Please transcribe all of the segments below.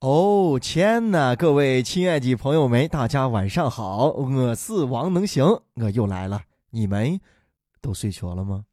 哦天呐，各位亲爱的朋友们，大家晚上好，我是王能行，我又来了，你们都睡着了吗？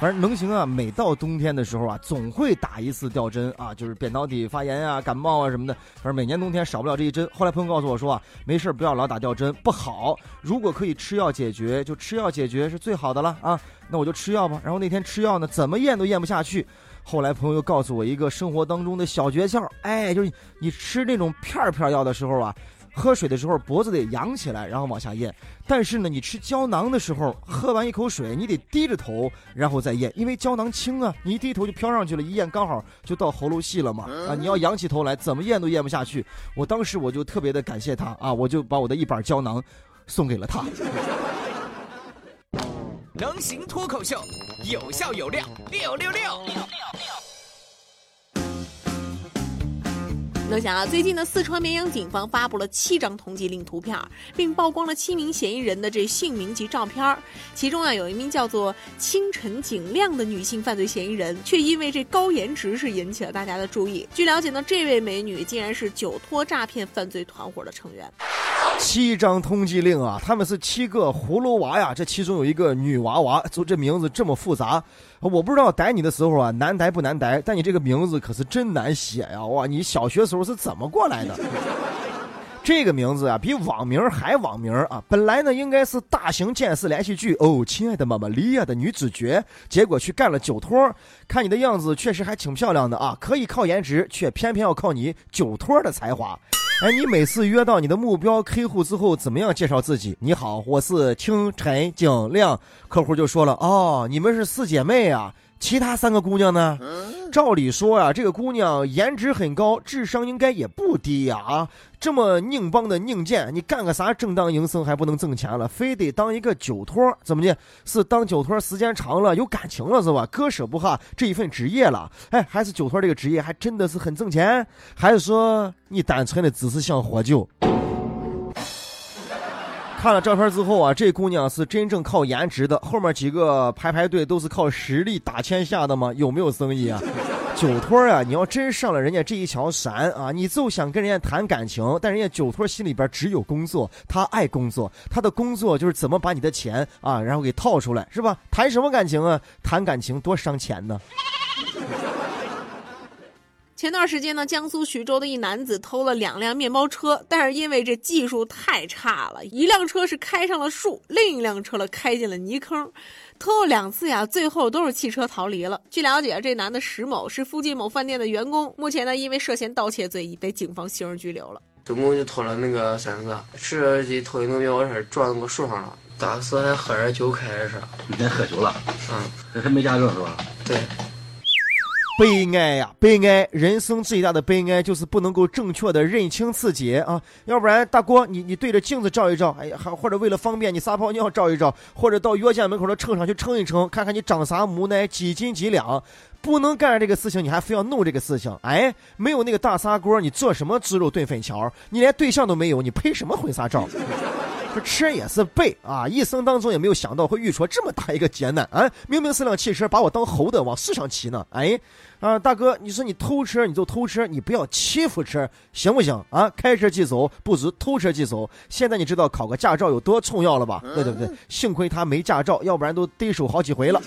反正能行啊，每到冬天的时候啊，总会打一次吊针啊，就是扁桃体发炎啊、感冒啊什么的。反正每年冬天少不了这一针。后来朋友告诉我说啊，没事不要老打吊针，不好。如果可以吃药解决，就吃药解决是最好的了啊。那我就吃药吧。然后那天吃药呢，怎么咽都咽不下去。后来朋友又告诉我一个生活当中的小诀窍，哎，就是你吃那种片片药的时候啊。喝水的时候脖子得扬起来，然后往下咽。但是呢，你吃胶囊的时候，喝完一口水，你得低着头，然后再咽，因为胶囊轻啊，你一低头就飘上去了，一咽刚好就到喉咙细了嘛。啊，你要仰起头来，怎么咽都咽不下去。我当时我就特别的感谢他啊，我就把我的一板胶囊送给了他。能行脱口秀，有笑有料，六六六。能想啊，最近呢四川绵阳警方发布了七张通缉令图片，并曝光了七名嫌疑人的这姓名及照片。其中啊，有一名叫做清晨景亮的女性犯罪嫌疑人，却因为这高颜值是引起了大家的注意。据了解呢，这位美女竟然是酒托诈骗犯罪团伙的成员。七张通缉令啊，他们是七个葫芦娃呀，这其中有一个女娃娃，就这名字这么复杂，我不知道逮你的时候啊难逮不难逮，但你这个名字可是真难写呀！哇，你小学时候是怎么过来的？这个名字啊，比网名还网名啊！本来呢应该是大型电视连续剧哦，亲爱的妈妈莉亚的女主角，结果去干了酒托。看你的样子，确实还挺漂亮的啊，可以靠颜值，却偏偏要靠你酒托的才华。哎，你每次约到你的目标客户之后，怎么样介绍自己？你好，我是清晨景亮。客户就说了：“哦，你们是四姐妹啊。”其他三个姑娘呢？照理说啊，这个姑娘颜值很高，智商应该也不低呀！啊，这么拧帮的拧贱，你干个啥正当营生还不能挣钱了，非得当一个酒托？怎么的？是当酒托时间长了有感情了是吧？割舍不下这一份职业了？哎，还是酒托这个职业还真的是很挣钱？还是说你单纯的只是想喝酒？看了照片之后啊，这姑娘是真正靠颜值的，后面几个排排队都是靠实力打天下的吗？有没有生意啊？酒托啊，你要真上了人家这一条山啊，你就想跟人家谈感情，但人家酒托心里边只有工作，他爱工作，他的工作就是怎么把你的钱啊，然后给套出来，是吧？谈什么感情啊？谈感情多伤钱呢。前段时间呢，江苏徐州的一男子偷了两辆面包车，但是因为这技术太差了，一辆车是开上了树，另一辆车了开进了泥坑，偷了两次呀，最后都是弃车逃离了。据了解，这男的石某是附近某饭店的员工，目前呢因为涉嫌盗窃罪已被警方刑事拘留了。总共就偷了那个三个，是的偷一个面包车撞那个树上了，当时还喝点酒开的车。你先喝酒了？嗯，这还没驾照是吧？对。悲哀呀，悲哀！人生最大的悲哀就是不能够正确的认清自己啊！要不然，大哥，你你对着镜子照一照，哎呀，还或者为了方便你撒泡尿照一照，或者到约见门口的秤上去称一称，看看你长啥模奶，几斤几两。不能干这个事情，你还非要弄这个事情？哎，没有那个大砂锅，你做什么猪肉炖粉条？你连对象都没有，你拍什么婚纱照？这车也是背啊！一生当中也没有想到会遇出这么大一个劫难啊！明明是辆汽车，把我当猴的往世上骑呢！哎，啊，大哥，你说你偷车你就偷车，你不要欺负车，行不行啊？开车即走，不如偷车即走。现在你知道考个驾照有多重要了吧？对对对，幸亏他没驾照，要不然都得手好几回了。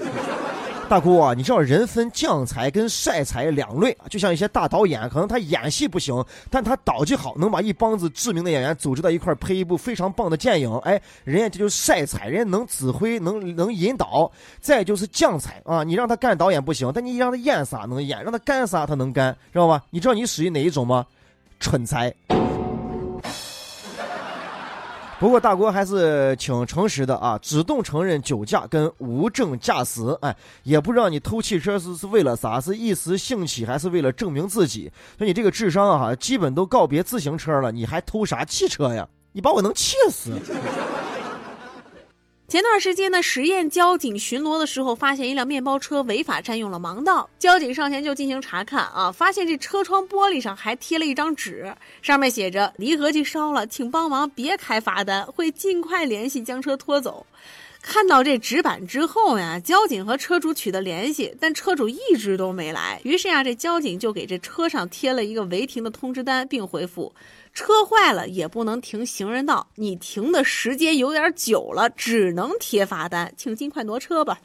大姑啊，你知道人分将才跟帅才两类啊，就像一些大导演，可能他演戏不行，但他导技好，能把一帮子知名的演员组织到一块拍一部非常棒的电影。哎，人家这就是帅才，人家能指挥，能能引导。再就是将才啊，你让他干导演不行，但你让他演啥能演，让他干啥他能干，知道吧？你知道你属于哪一种吗？蠢才。不过大国还是挺诚实的啊，主动承认酒驾跟无证驾驶。哎，也不知道你偷汽车是是为了啥，是一时兴起还是为了证明自己？那你这个智商啊，基本都告别自行车了，你还偷啥汽车呀？你把我能气死！前段时间呢，十堰交警巡逻的时候，发现一辆面包车违法占用了盲道。交警上前就进行查看啊，发现这车窗玻璃上还贴了一张纸，上面写着：“离合器烧了，请帮忙别开罚单，会尽快联系将车拖走。”看到这纸板之后呀，交警和车主取得联系，但车主一直都没来。于是呀，这交警就给这车上贴了一个违停的通知单，并回复：车坏了也不能停行人道，你停的时间有点久了，只能贴罚单，请尽快挪车吧。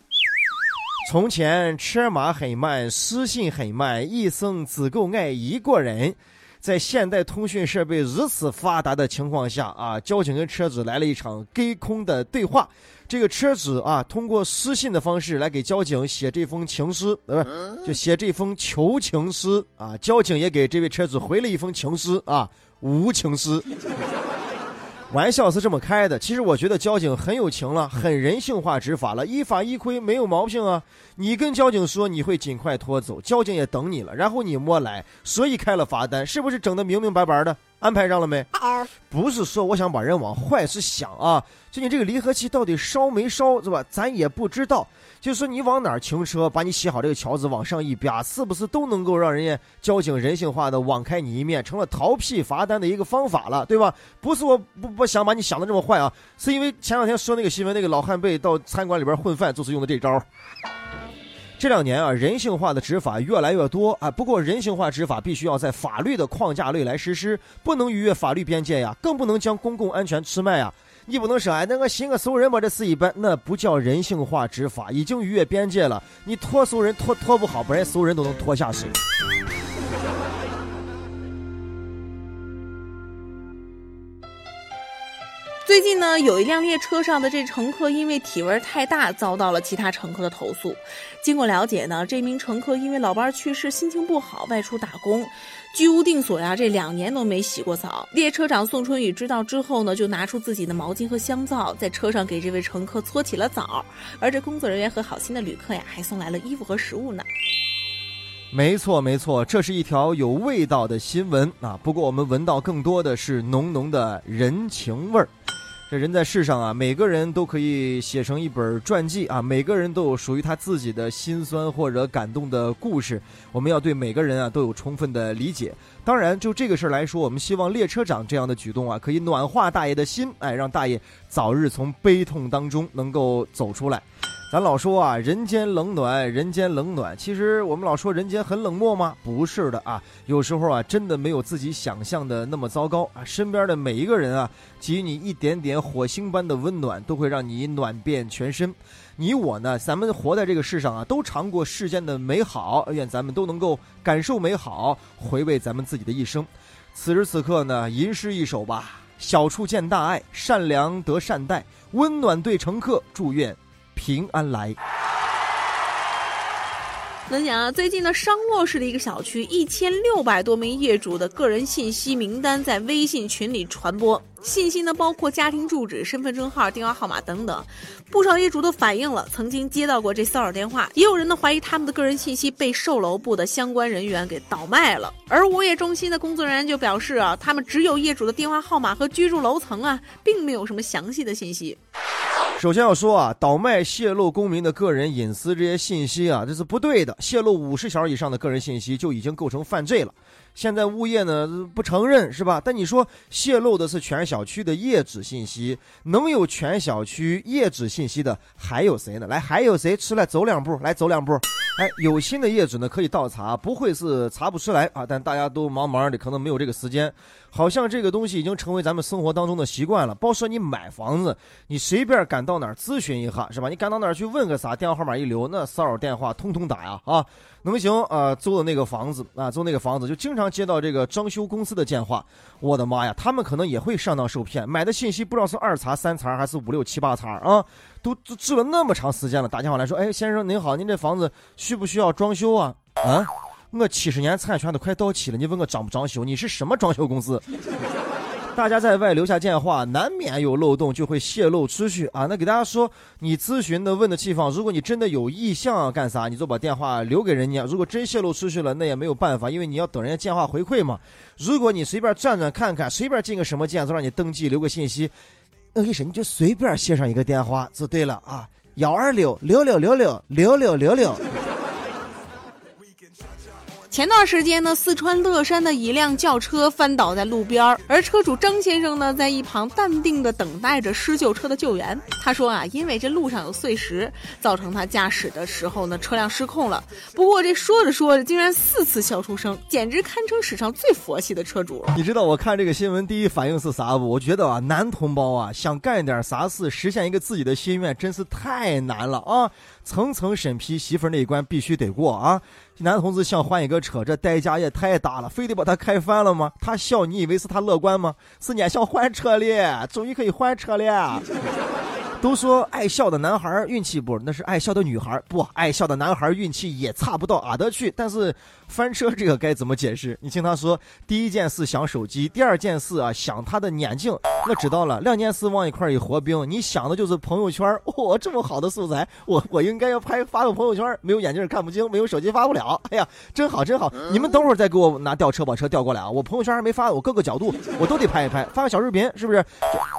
从前车马很慢，私信很慢，一生只够爱一个人。在现代通讯设备如此发达的情况下啊，交警跟车主来了一场隔空的对话。这个车主啊，通过私信的方式来给交警写这封情诗，呃，就写这封求情诗啊。交警也给这位车主回了一封情诗啊，无情诗。玩笑是这么开的，其实我觉得交警很有情了，很人性化执法了，依法依规没有毛病啊。你跟交警说你会尽快拖走，交警也等你了，然后你没来，所以开了罚单，是不是整的明明白白的？安排上了没？不是说我想把人往坏是想啊，就你这个离合器到底烧没烧是吧？咱也不知道。就说你往哪儿停车，把你写好这个条子往上一啪，是不是都能够让人家交警人性化的网开你一面，成了逃避罚单的一个方法了，对吧？不是我不不想把你想的这么坏啊，是因为前两天说那个新闻，那个老汉被到餐馆里边混饭，就是用的这招。这两年啊，人性化的执法越来越多啊。不过，人性化执法必须要在法律的框架内来实施，不能逾越法律边界呀，更不能将公共安全出卖呀。你不能说哎，那个寻个熟人把，这事一般，那不叫人性化执法，已经逾越边界了。你拖熟人拖拖不好，不然熟人都能拖下水。最近呢，有一辆列车上的这乘客因为体味太大，遭到了其他乘客的投诉。经过了解呢，这名乘客因为老伴去世，心情不好，外出打工，居无定所呀，这两年都没洗过澡。列车长宋春雨知道之后呢，就拿出自己的毛巾和香皂，在车上给这位乘客搓起了澡。而这工作人员和好心的旅客呀，还送来了衣服和食物呢。没错，没错，这是一条有味道的新闻啊。不过我们闻到更多的是浓浓的人情味儿。这人在世上啊，每个人都可以写成一本传记啊，每个人都有属于他自己的心酸或者感动的故事。我们要对每个人啊都有充分的理解。当然，就这个事儿来说，我们希望列车长这样的举动啊，可以暖化大爷的心，哎，让大爷早日从悲痛当中能够走出来。咱老说啊，人间冷暖，人间冷暖。其实我们老说人间很冷漠吗？不是的啊，有时候啊，真的没有自己想象的那么糟糕啊。身边的每一个人啊，给予你一点点火星般的温暖，都会让你暖遍全身。你我呢，咱们活在这个世上啊，都尝过世间的美好，愿咱们都能够感受美好，回味咱们自己的一生。此时此刻呢，吟诗一首吧：小处见大爱，善良得善待，温暖对乘客，祝愿。平安来。能想啊，最近的商洛市的一个小区，一千六百多名业主的个人信息名单在微信群里传播，信息呢包括家庭住址、身份证号、电话号码等等。不少业主都反映了曾经接到过这骚扰电话，也有人呢怀疑他们的个人信息被售楼部的相关人员给倒卖了。而物业中心的工作人员就表示啊，他们只有业主的电话号码和居住楼层啊，并没有什么详细的信息。首先要说啊，倒卖、泄露公民的个人隐私这些信息啊，这是不对的。泄露五十条以上的个人信息就已经构成犯罪了。现在物业呢不承认是吧？但你说泄露的是全小区的业主信息，能有全小区业主信息的还有谁呢？来，还有谁？出来走两步，来走两步。哎，有心的业主呢可以倒查，不会是查不出来啊。但大家都忙忙的，可能没有这个时间。好像这个东西已经成为咱们生活当中的习惯了。包括说你买房子，你随便赶到到哪儿咨询一下是吧？你赶到哪儿去问个啥，电话号码一留，那骚扰电话通通打呀啊！能行啊，租的那个房子啊，租那个房子就经常接到这个装修公司的电话。我的妈呀，他们可能也会上当受骗，买的信息不知道是二茬、三茬还是五六七八茬啊！都治了那么长时间了，打电话来说，哎，先生您好，您这房子需不需要装修啊？啊，我七十年产权都快到期了，你问我装不装修？你是什么装修公司？大家在外留下电话，难免有漏洞，就会泄露出去啊。那给大家说，你咨询的问的地方，如果你真的有意向干啥，你就把电话留给人家。如果真泄露出去了，那也没有办法，因为你要等人家电话回馈嘛。如果你随便转转看看，随便进个什么键，就让你登记留个信息，我跟你说，你就随便写上一个电话就对了啊，幺二六六六六六六六六。前段时间呢，四川乐山的一辆轿车翻倒在路边儿，而车主张先生呢，在一旁淡定地等待着施救车的救援。他说啊，因为这路上有碎石，造成他驾驶的时候呢，车辆失控了。不过这说着说着，竟然四次笑出声，简直堪称史上最佛系的车主。你知道我看这个新闻第一反应是啥不？我觉得啊，男同胞啊，想干点啥事，实现一个自己的心愿，真是太难了啊！层层审批，媳妇儿那一关必须得过啊！男同志想换一个车，这代价也太大了，非得把他开翻了吗？他笑，你以为是他乐观吗？是你想换车了，终于可以换车了。都说爱笑的男孩运气不，那是爱笑的女孩不，爱笑的男孩运气也差不到哪的去。但是翻车这个该怎么解释？你听他说，第一件事想手机，第二件事啊想他的眼镜。我知道了，两件事往一块一合并，你想的就是朋友圈。哦，这么好的素材，我我应该要拍发个朋友圈。没有眼镜看不清，没有手机发不了。哎呀，真好真好！你们等会儿再给我拿吊车把车吊过来啊！我朋友圈还没发，我各个角度我都得拍一拍，发个小视频是不是？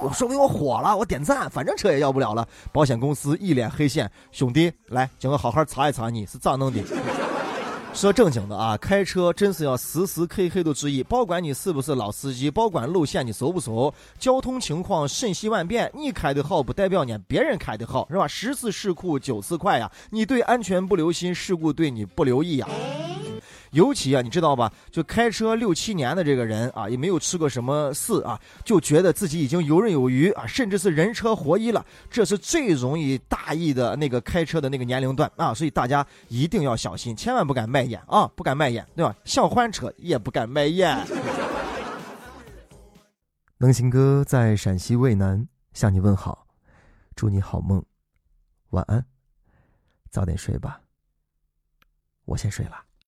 我说明我火了，我点赞，反正车也要不了了。保险公司一脸黑线，兄弟，来，叫我好好查一查你是咋弄的。说正经的啊，开车真是要时时刻刻都注意，包管你是不是老司机，包管路线你熟不熟，交通情况瞬息万变，你开的好不代表你别人开的好，是吧？十次事故九次快呀，你对安全不留心，事故对你不留意呀。尤其啊，你知道吧？就开车六七年的这个人啊，也没有吃过什么事啊，就觉得自己已经游刃有余啊，甚至是人车合一了，这是最容易大意的那个开车的那个年龄段啊，所以大家一定要小心，千万不敢卖眼啊，不敢卖眼，对吧？想换车也不敢卖眼。能行哥在陕西渭南向你问好，祝你好梦，晚安，早点睡吧，我先睡了。